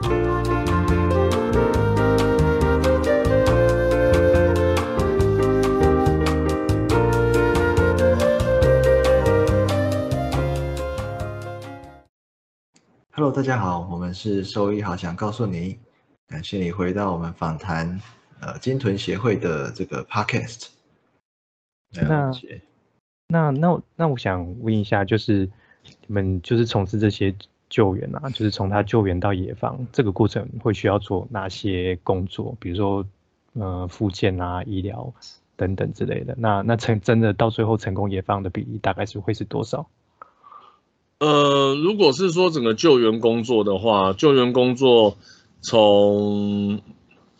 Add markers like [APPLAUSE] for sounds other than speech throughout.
Hello，大家好，我们是兽医好想告诉你，感谢你回到我们访谈呃金豚协会的这个 Podcast。那那那那我想问一下，就是你们就是从事这些救援啊，就是从他救援到野放这个过程会需要做哪些工作？比如说呃复健啊、医疗等等之类的。那那成真的到最后成功野放的比例大概是会是多少？呃，如果是说整个救援工作的话，救援工作从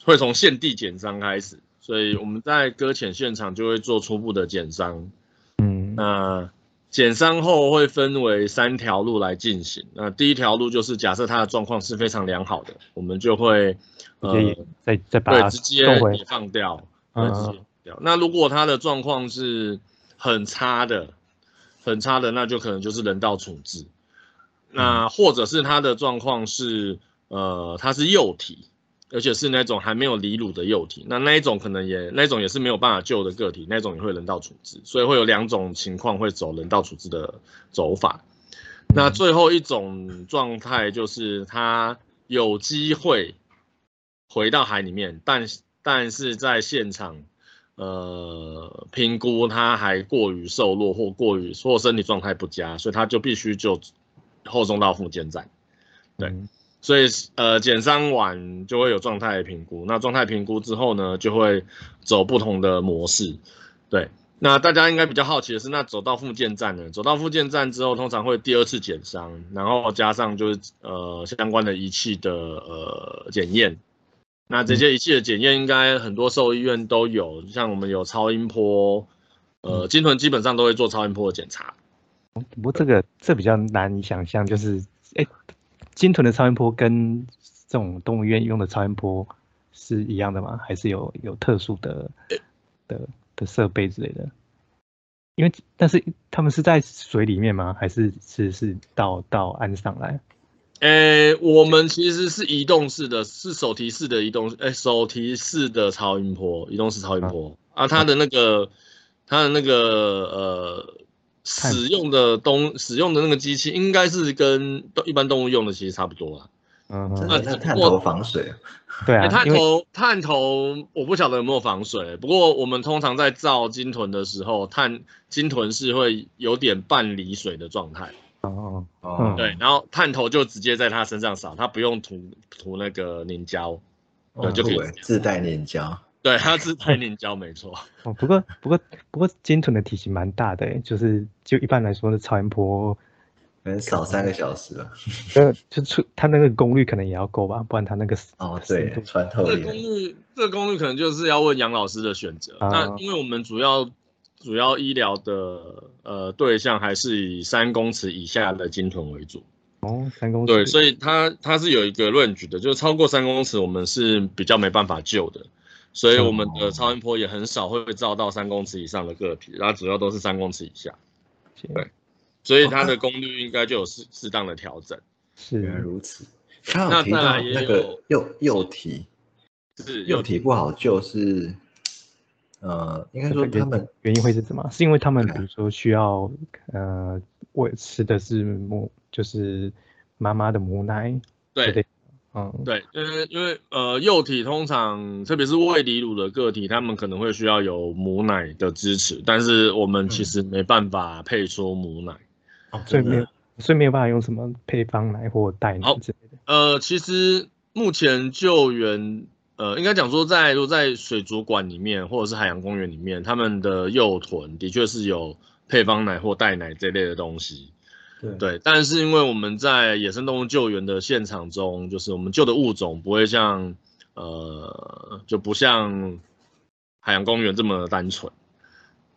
会从现地减伤开始，所以我们在搁浅现场就会做初步的减伤。嗯，那减伤后会分为三条路来进行。那第一条路就是假设他的状况是非常良好的，我们就会呃再再把对直接也放掉，嗯，直接掉。那如果他的状况是很差的。很差的，那就可能就是人道处置。那或者是他的状况是，呃，他是幼体，而且是那种还没有离乳的幼体，那那一种可能也那一种也是没有办法救的个体，那种也会人道处置。所以会有两种情况会走人道处置的走法。那最后一种状态就是他有机会回到海里面，但但是在现场。呃，评估他还过于瘦弱或过于或身体状态不佳，所以他就必须就后送到复健站。对，所以呃减伤完就会有状态评估，那状态评估之后呢，就会走不同的模式。对，那大家应该比较好奇的是，那走到复健站呢？走到复健站之后，通常会第二次减伤，然后加上就是呃相关的仪器的呃检验。那这些仪器的检验应该很多兽医院都有，像我们有超音波，呃，金豚基本上都会做超音波的检查。不过这个这比较难以想象，就是哎，金豚的超音波跟这种动物医院用的超音波是一样的吗？还是有有特殊的的的设备之类的？因为但是他们是在水里面吗？还是是是到到岸上来？诶，我们其实是移动式的，是手提式的移动，诶，手提式的超音波，移动式超音波啊，它的那个，它的那个呃，使用的东，使用的那个机器，应该是跟一般动物用的其实差不多啊。嗯，那探头防水，[LAUGHS] 对啊，探头探头，我不晓得有没有防水，不过我们通常在造金豚的时候，探金豚是会有点半离水的状态。哦哦，对，然后探头就直接在它身上扫，它不用涂涂那个凝胶，对，就可以自带凝胶，对，他自带凝胶没错。哦，不过不过不过金豚的体型蛮大的，就是就一般来说的超音波，可能少三个小时了。呃，就出它那个功率可能也要够吧，不然它那个哦对穿透力，这功率这个功率可能就是要问杨老师的选择。那因为我们主要。主要医疗的呃对象还是以三公尺以下的鲸豚为主哦，三公尺对，所以它它是有一个论据的，就是超过三公尺我们是比较没办法救的，所以我们的超音波也很少会照到三公尺以上的个体，然后主要都是三公尺以下，对，所以它的功率应该就有适适当的调整。是原来如此，那再来那个幼幼体，是幼体不好救是。呃，应该说他们原因会是什么？是因为他们比如说需要呃喂吃的是母，就是妈妈的母奶。对，嗯，对，因为因为呃幼体通常特别是未离乳的个体，他们可能会需要有母奶的支持，但是我们其实没办法配出母奶，所以没有所以没有办法用什么配方奶或代奶之类的。呃，其实目前救援。呃，应该讲说，在如果在水族馆里面，或者是海洋公园里面，他们的幼豚的确是有配方奶或代奶这类的东西。对，但是因为我们在野生动物救援的现场中，就是我们救的物种不会像呃，就不像海洋公园这么单纯。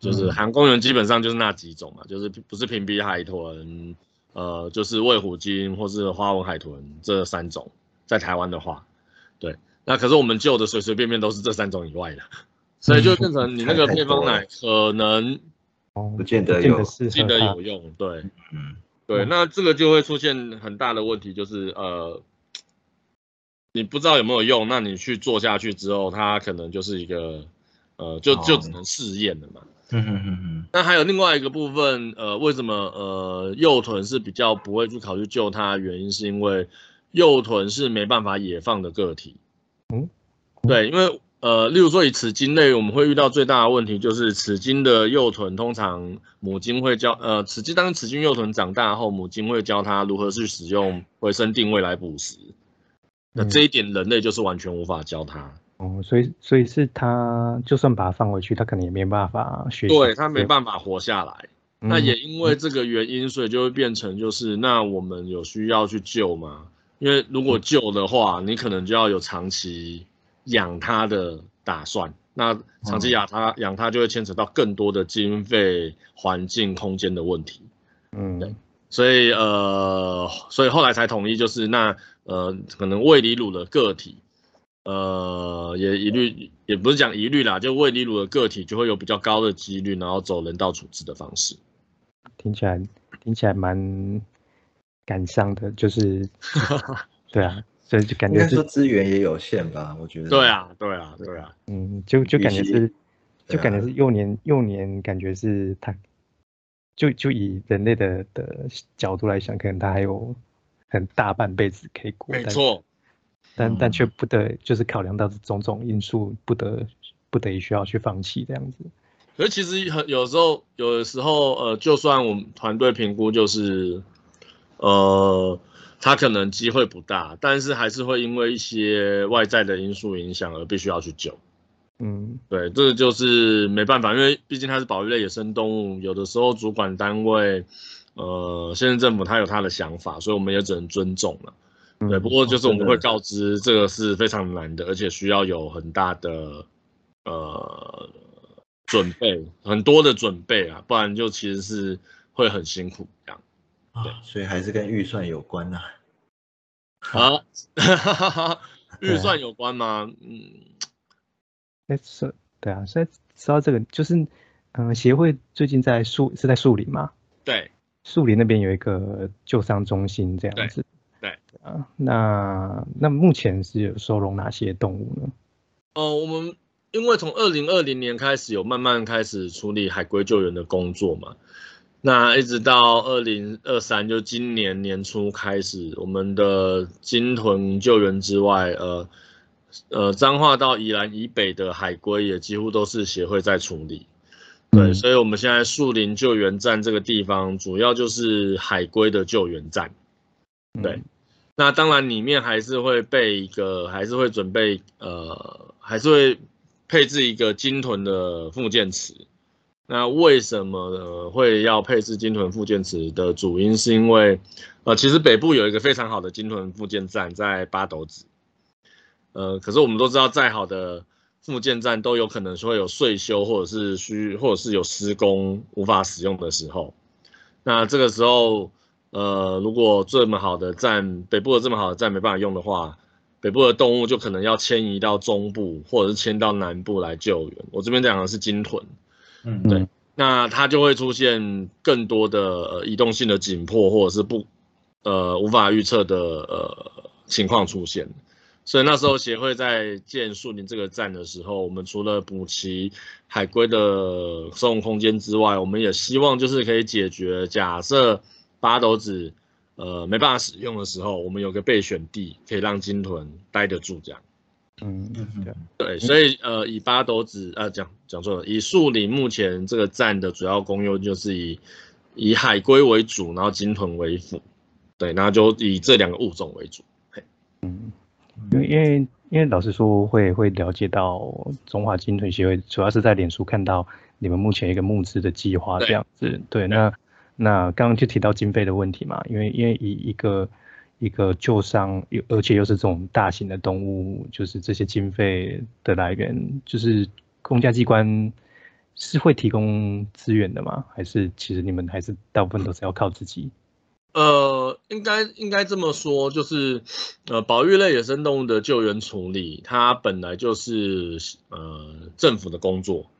就是海洋公园基本上就是那几种嘛，就是不是平鼻海豚，呃，就是魏虎鲸或是花纹海豚这三种，在台湾的话，对。那可是我们救的随随便便都是这三种以外的，所以就变成你那个配方奶可能不见得有，不见得有用。对，嗯，对，那这个就会出现很大的问题，就是呃，你不知道有没有用，那你去做下去之后，它可能就是一个呃，就就只能试验了嘛。嗯哼哼哼。那还有另外一个部分，呃，为什么呃幼豚是比较不会去考虑救它？原因是因为幼豚是没办法野放的个体。嗯，对，因为。呃，例如说以齿鲸类，我们会遇到最大的问题就是齿鲸的幼豚，通常母鲸会教呃齿鲸当齿鲸幼豚长大后，母鲸会教它如何去使用回声定位来捕食。那这一点人类就是完全无法教它。哦，所以所以是它就算把它放回去，它可能也没办法学。对，它没办法活下来。那也因为这个原因，所以就会变成就是那我们有需要去救吗？因为如果救的话，你可能就要有长期。养它的打算，那长期养它，养它就会牵扯到更多的经费、环境、空间的问题。嗯，对，所以呃，所以后来才统一，就是那呃，可能未离乳的个体，呃，也一律也不是讲一律啦，就未离乳的个体就会有比较高的几率，然后走人道处置的方式。听起来听起来蛮感伤的，就是 [LAUGHS] 对啊。所以就感觉是资源也有限吧，我觉得。对啊，对啊，对啊。嗯，就就感觉是，就感觉是幼年幼年，感觉是他，就就以人类的的角度来想，可能他还有很大半辈子可以过。没错。但但却不得，就是考量到种种因素，不得不得已需要去放弃这样子。可是其实很有时候，有的时候，呃，就算我们团队评估就是，呃。他可能机会不大，但是还是会因为一些外在的因素影响而必须要去救。嗯，对，这个就是没办法，因为毕竟它是保育类野生动物，有的时候主管单位，呃，县政府他有他的想法，所以我们也只能尊重了。对，不过就是我们会告知这个是非常难的，而且需要有很大的呃准备，很多的准备啊，不然就其实是会很辛苦这样。对，所以还是跟预算有关呐。啊，[LAUGHS] 预算有关吗？嗯，哎是对啊，所以说到这个，就是嗯，协会最近在树是在树林嘛？对，树林那边有一个救伤中心这样子。对，啊，那那目前是有收容哪些动物呢？哦，我们因为从二零二零年开始有慢慢开始处理海龟救援的工作嘛。那一直到二零二三，就今年年初开始，我们的金屯救援之外，呃呃，彰化到宜兰以北的海龟也几乎都是协会在处理。对，所以我们现在树林救援站这个地方，主要就是海龟的救援站。对，那当然里面还是会备一个，还是会准备，呃，还是会配置一个金屯的附件池。那为什么会要配置金屯附件池的主因，是因为，呃，其实北部有一个非常好的金屯附件站在八斗子，呃，可是我们都知道，再好的附件站都有可能会有税修，或者是需，或者是有施工无法使用的时候。那这个时候，呃，如果这么好的站，北部的这么好的站没办法用的话，北部的动物就可能要迁移到中部，或者是迁到南部来救援。我这边讲的是金屯。嗯，对，那它就会出现更多的呃移动性的紧迫，或者是不呃无法预测的呃情况出现。所以那时候协会在建树林这个站的时候，我们除了补齐海龟的生活空间之外，我们也希望就是可以解决假设八斗子呃没办法使用的时候，我们有个备选地可以让鲸豚待得住这样。嗯嗯对，所以呃，以八斗子啊讲讲错了，以树林目前这个站的主要功用就是以以海龟为主，然后金豚为辅，对，那就以这两个物种为主。嗯，因为因为因为老实说会会了解到中华金豚协会主要是在脸书看到你们目前一个募资的计划这样子，对，那那刚刚就提到经费的问题嘛，因为因为以一个。一个旧伤，又而且又是这种大型的动物，就是这些经费的来源，就是公家机关是会提供资源的吗？还是其实你们还是大部分都是要靠自己？呃，应该应该这么说，就是呃，保育类野生动物的救援处理，它本来就是呃政府的工作，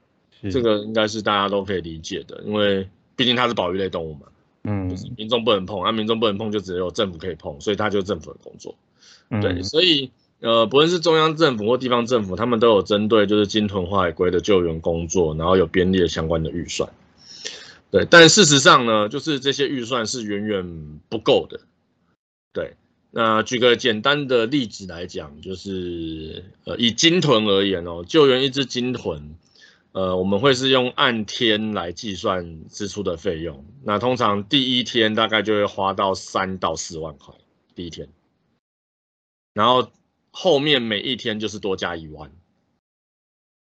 这个应该是大家都可以理解的，因为毕竟它是保育类动物嘛。嗯，民众不能碰，啊，民众不能碰，就只有政府可以碰，所以它就是政府的工作。对，所以呃，不论是中央政府或地方政府，他们都有针对就是鲸豚花海龟的救援工作，然后有编列相关的预算。对，但事实上呢，就是这些预算是远远不够的。对，那举个简单的例子来讲，就是呃，以鲸豚而言哦，救援一只鲸豚，呃，我们会是用按天来计算支出的费用。那通常第一天大概就会花到三到四万块，第一天，然后后面每一天就是多加一万。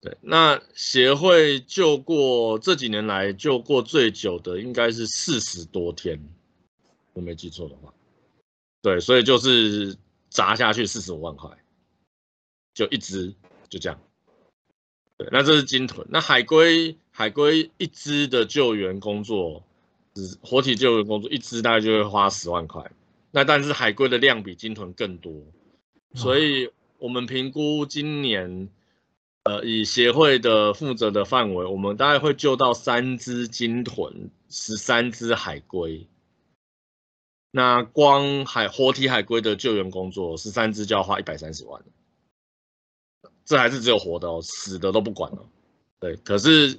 对，那协会救过这几年来救过最久的应该是四十多天，我没记错的话。对，所以就是砸下去四十五万块，就一直就这样。对，那这是鲸豚，那海龟海龟一只的救援工作，活体救援工作一只大概就会花十万块。那但是海龟的量比鲸豚更多，所以我们评估今年。呃，以协会的负责的范围，我们大概会救到三只鲸豚，十三只海龟。那光海活体海龟的救援工作，十三只就要花一百三十万。这还是只有活的哦，死的都不管了。对，可是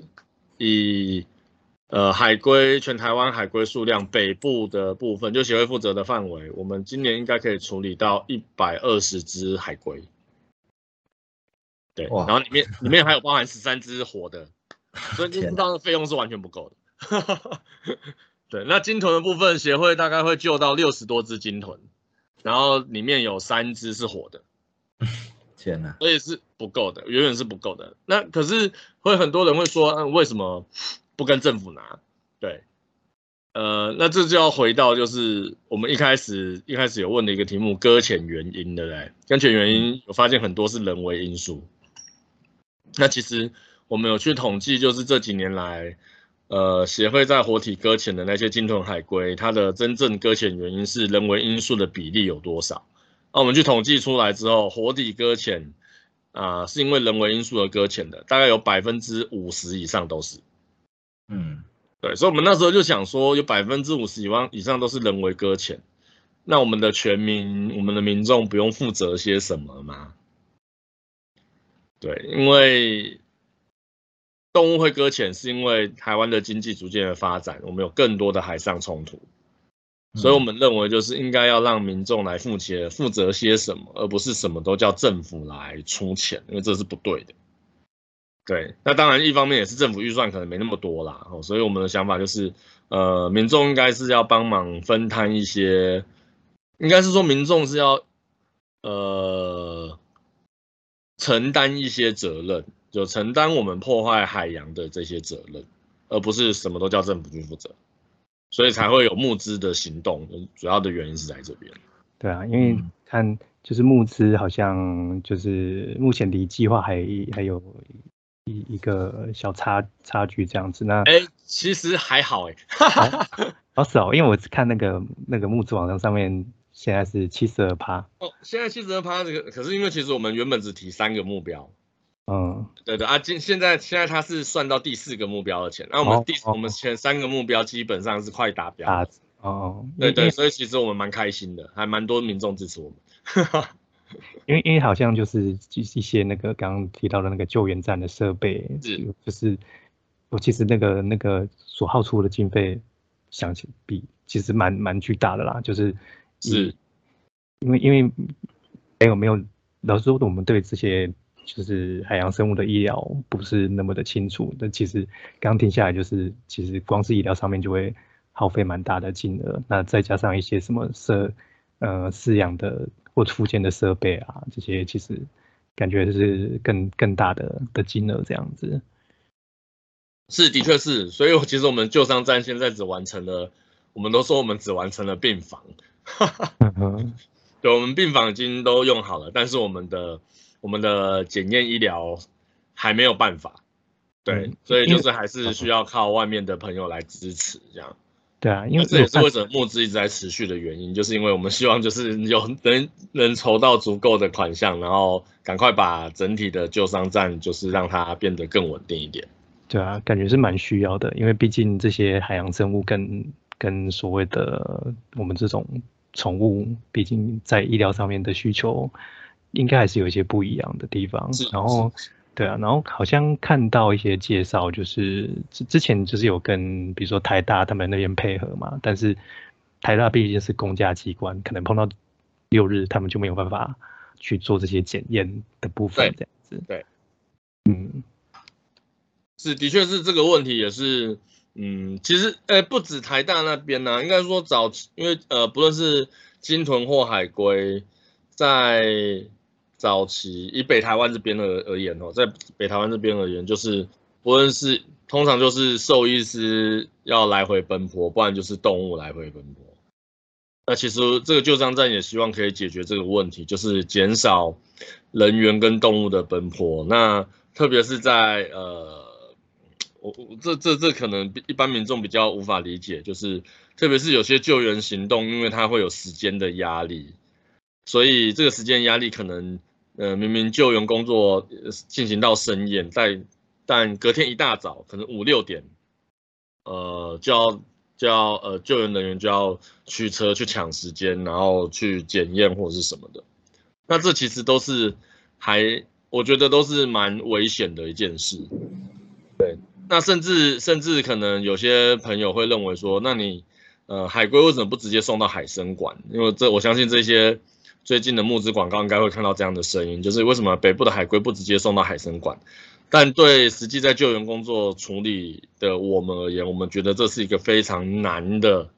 以呃海龟全台湾海龟数量北部的部分，就协会负责的范围，我们今年应该可以处理到一百二十只海龟。对，然后里面里面还有包含十三只活的，所以知道的费用是完全不够的。[LAUGHS] 对，那鲸豚的部分，协会大概会救到六十多只鲸豚，然后里面有三只是活的。天哪，所以是不够的，远远是不够的。那可是会很多人会说，嗯，为什么不跟政府拿？对，呃，那这就要回到就是我们一开始一开始有问的一个题目，搁浅原因，对不对？搁浅原因，我发现很多是人为因素。那其实我们有去统计，就是这几年来，呃，协会在活体搁浅的那些鲸豚海龟，它的真正搁浅原因是人为因素的比例有多少？那我们去统计出来之后，活体搁浅啊，是因为人为因素而搁浅的，大概有百分之五十以上都是。嗯，对，所以我们那时候就想说，有百分之五十以上以上都是人为搁浅，那我们的全民，我们的民众不用负责些什么吗？对，因为动物会搁浅，是因为台湾的经济逐渐的发展，我们有更多的海上冲突，所以我们认为就是应该要让民众来负责负责些什么，而不是什么都叫政府来出钱，因为这是不对的。对，那当然一方面也是政府预算可能没那么多啦，哦所以我们的想法就是，呃，民众应该是要帮忙分摊一些，应该是说民众是要，呃。承担一些责任，就承担我们破坏海洋的这些责任，而不是什么都叫政府去负责，所以才会有募资的行动。主要的原因是在这边。对啊，因为看就是募资好像就是目前离计划还还有一一个小差差距这样子。那哎，其实还好哎。[LAUGHS] 好少，因为我看那个那个募资网站上面。现在是七十二趴哦，现在七十二趴这个，可是因为其实我们原本只提三个目标，嗯，对对啊，今现在现在他是算到第四个目标的钱，那我们第我们前三个目标基本上是快达标，哦，对对，所以其实我们蛮开心的，还蛮多民众支持我们，[LAUGHS] 因为因为好像就是一些那个刚刚提到的那个救援站的设备，是就是我其实那个那个所耗出的经费，想起比其实蛮蛮巨大的啦，就是。是，因为因为没有没有老实说，我们对这些就是海洋生物的医疗不是那么的清楚。但其实刚听下来，就是其实光是医疗上面就会耗费蛮大的金额。那再加上一些什么设呃饲养的或附件的设备啊，这些其实感觉是更更大的的金额这样子。是，的确是。所以其实我们救伤站现在只完成了，我们都说我们只完成了病房。[LAUGHS] 对，我们病房已经都用好了，但是我们的我们的检验医疗还没有办法。对，所以就是还是需要靠外面的朋友来支持这样。对啊，因为这也是为什么募资一直在持续的原因，就是因为我们希望就是有能能筹到足够的款项，然后赶快把整体的救伤站就是让它变得更稳定一点。对啊，感觉是蛮需要的，因为毕竟这些海洋生物跟跟所谓的我们这种。宠物毕竟在医疗上面的需求应该还是有一些不一样的地方。然后，对啊，然后好像看到一些介绍，就是之之前就是有跟比如说台大他们那边配合嘛，但是台大毕竟是公家机关，可能碰到六日他们就没有办法去做这些检验的部分，这样子。对，嗯，是，的确是这个问题也是。嗯，其实，呃，不止台大那边呢，应该说早期，因为呃，不论是金屯或海龟，在早期以北台湾这边而而言哦，在北台湾这边而言，就是不论是通常就是兽医师要来回奔波，不然就是动物来回奔波。那其实这个救伤站也希望可以解决这个问题，就是减少人员跟动物的奔波。那特别是在呃。我我这这这可能一般民众比较无法理解，就是特别是有些救援行动，因为它会有时间的压力，所以这个时间压力可能，呃，明明救援工作进行到深夜，但但隔天一大早，可能五六点，呃，就要就要呃救援人员就要驱车去抢时间，然后去检验或者是什么的，那这其实都是还我觉得都是蛮危险的一件事，对。那甚至甚至可能有些朋友会认为说，那你呃海龟为什么不直接送到海参馆？因为这我相信这些最近的募资广告应该会看到这样的声音，就是为什么北部的海龟不直接送到海参馆？但对实际在救援工作处理的我们而言，我们觉得这是一个非常难的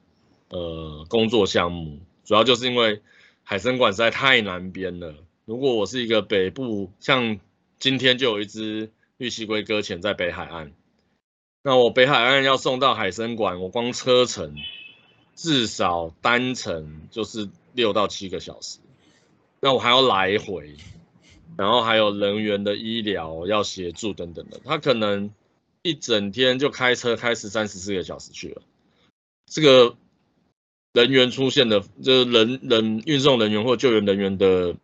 呃工作项目，主要就是因为海参馆实在太难编了。如果我是一个北部，像今天就有一只绿蜥龟搁浅在北海岸。那我北海岸要送到海参馆，我光车程至少单程就是六到七个小时，那我还要来回，然后还有人员的医疗要协助等等的，他可能一整天就开车开十三十四个小时去了，这个人员出现的，就是人人运送人员或救援人员的。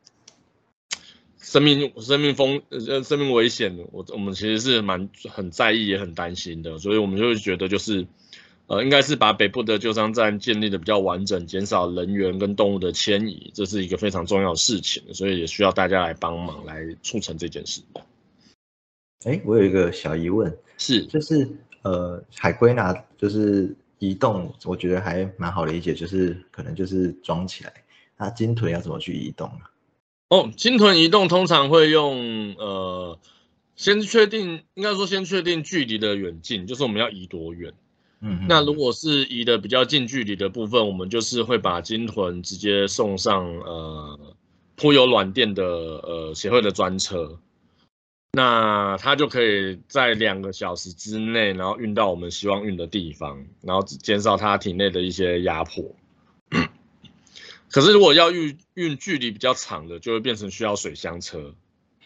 生命生命风呃生命危险，我我们其实是蛮很在意也很担心的，所以我们就会觉得就是呃应该是把北部的救伤站建立的比较完整，减少人员跟动物的迁移，这是一个非常重要的事情，所以也需要大家来帮忙来促成这件事。哎，我有一个小疑问，是就是呃海龟呢就是移动，我觉得还蛮好理解，就是可能就是装起来，那鲸豚要怎么去移动啊？哦，鲸豚移动通常会用呃，先确定，应该说先确定距离的远近，就是我们要移多远。嗯，那如果是移的比较近距离的部分，我们就是会把鲸豚直接送上呃铺有软垫的呃协会的专车，那它就可以在两个小时之内，然后运到我们希望运的地方，然后减少它体内的一些压迫。[CLEARS THROAT] 可是如果要运运距离比较长的，就会变成需要水箱车。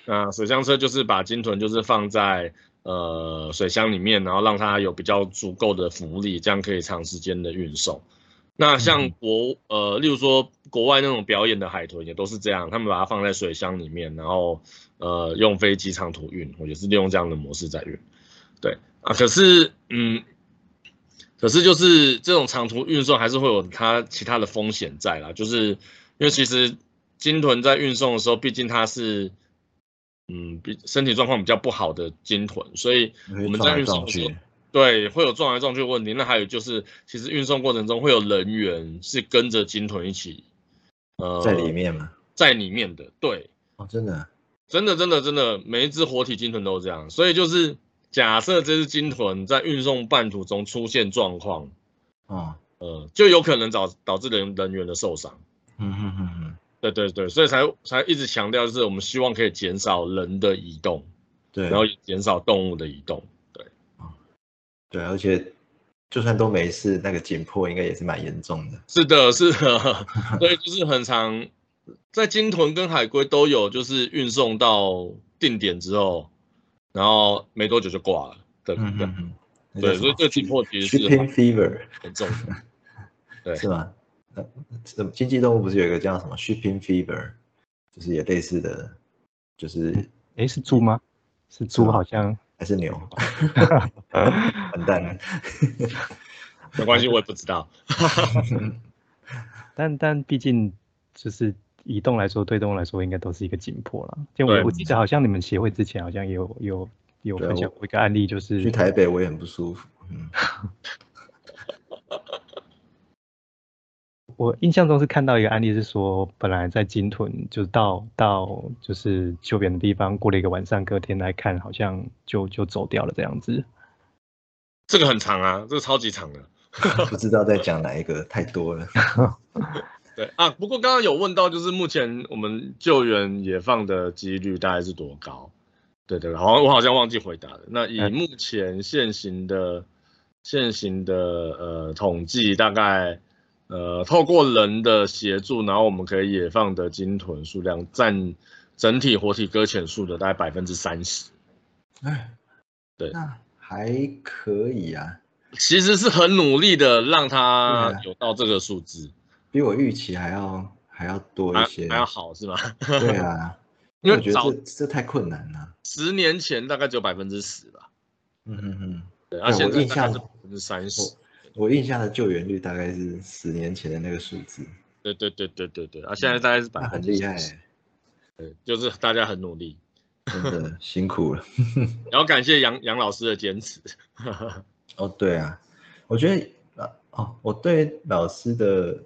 那水箱车就是把鲸豚就是放在呃水箱里面，然后让它有比较足够的浮力，这样可以长时间的运送。那像国呃，例如说国外那种表演的海豚也都是这样，他们把它放在水箱里面，然后呃用飞机长途运，或者是利用这样的模式在运。对啊，可是嗯。可是就是这种长途运送还是会有它其他的风险在啦，就是因为其实鲸豚在运送的时候，毕竟它是嗯比身体状况比较不好的鲸豚，所以我们在运送的时候，对会有撞来撞去的问题。那还有就是，其实运送过程中会有人员是跟着鲸豚一起呃在里面吗？在里面的，对哦，真的真的真的真的，每一只活体鲸豚都这样，所以就是。假设这只鲸豚在运送半途中出现状况，啊，呃，就有可能导导致人人员的受伤。嗯嗯嗯嗯，对对对，所以才才一直强调，就是我们希望可以减少人的移动，对，然后减少动物的移动，对，啊，对，而且就算都没事，那个紧迫应该也是蛮严重的。是的，是的，[LAUGHS] 所以就是很长，在鲸豚跟海龟都有，就是运送到定点之后。然后没多久就挂了，对对对，所以这个紧迫其实是很重的，对，[LAUGHS] 是吗？呃，经济动物不是有一个叫什么 shipping fever，就是也类似的，就是哎是猪吗？是猪好像还是牛？[LAUGHS] 完蛋了，没关系，我也不知道。[LAUGHS] 但但毕竟就是。移动来说，对动物来说应该都是一个紧迫了。就我我记得好像你们协会之前好像有有有分享过一个案例，就是去台北我也很不舒服。嗯。[LAUGHS] 我印象中是看到一个案例，是说本来在金屯，就到到就是救援的地方，过了一个晚上，隔天来看，好像就就走掉了这样子。这个很长啊，这个超级长的，[LAUGHS] 不知道在讲哪一个，太多了。[LAUGHS] 对啊，不过刚刚有问到，就是目前我们救援野放的几率大概是多高？对对，好像我好像忘记回答了。那以目前现行的现行的呃统计，大概。呃，透过人的协助，然后我们可以野放的鲸豚数量占整体活体搁浅数的大概百分之三十。哎，对，那还可以啊。其实是很努力的让它有到这个数字，比我预期还要还要多一些，还要好是吗？对啊，[LAUGHS] 因为我觉得这这太困难了。十年前大概只有百分之十吧。嗯嗯嗯，对，而现在大概是百分之三十。我印象的救援率大概是十年前的那个数字。对对对对对对，啊，现在大概是百分之很厉害。对，就是大家很努力，真的辛苦了。[LAUGHS] 然后感谢杨杨老师的坚持。哦，对啊，我觉得啊，哦，我对老师的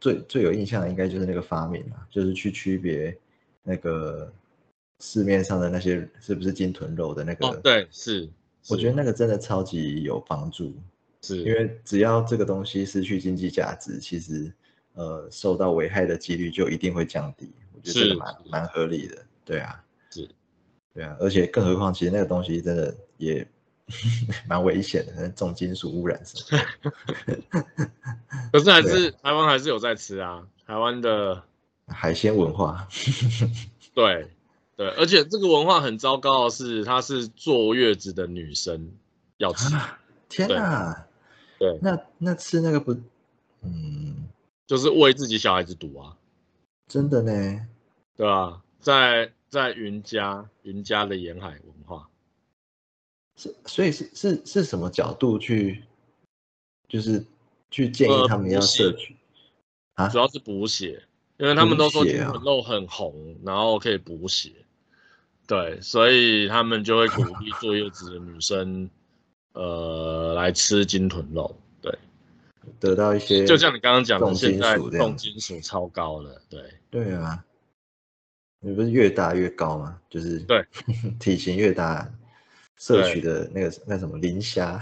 最最有印象的应该就是那个发明啊，就是去区别那个市面上的那些是不是金豚肉的那个。哦，对，是。我觉得那个真的超级有帮助。是因为只要这个东西失去经济价值，其实呃受到危害的几率就一定会降低。我觉得这个蛮蛮合理的，对啊，是，对啊，而且更何况其实那个东西真的也 [LAUGHS] 蛮危险的，重金属污染什么。[LAUGHS] 可是还是台湾还是有在吃啊，台湾的海鲜文化。对对，而且这个文化很糟糕的是，它是坐月子的女生要吃。天哪！对，那那吃那个不，嗯，就是喂自己小孩子赌啊，真的呢，对啊？在在云家云家的沿海文化，是所以是是是什么角度去，就是去建议他们要摄取啊？主要是补血，因为他们都说金豚肉很红，然后可以补血，对，所以他们就会鼓励坐月子的女生。呃，来吃金豚肉，对，得到一些，就像你刚刚讲的，现在重金属超高了，对，对啊，你不是越大越高吗？就是对，[LAUGHS] 体型越大，摄取的那个那什么磷虾，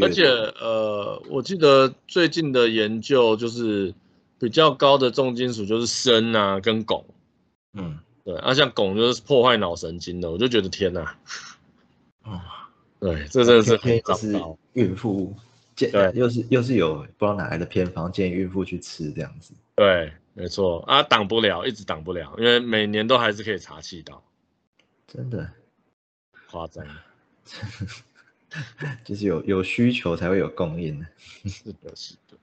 而且呃，我记得最近的研究就是比较高的重金属就是砷啊跟汞，嗯，对，啊像汞就是破坏脑神经的，我就觉得天哪，哦。对，这真的是很糟糕。孕妇建对，又是又是有不知道哪来的偏方建议孕妇去吃这样子。对，没错啊，挡不了，一直挡不了，因为每年都还是可以查气道。真的夸张，[LAUGHS] 就是有有需求才会有供应的。是的，是的。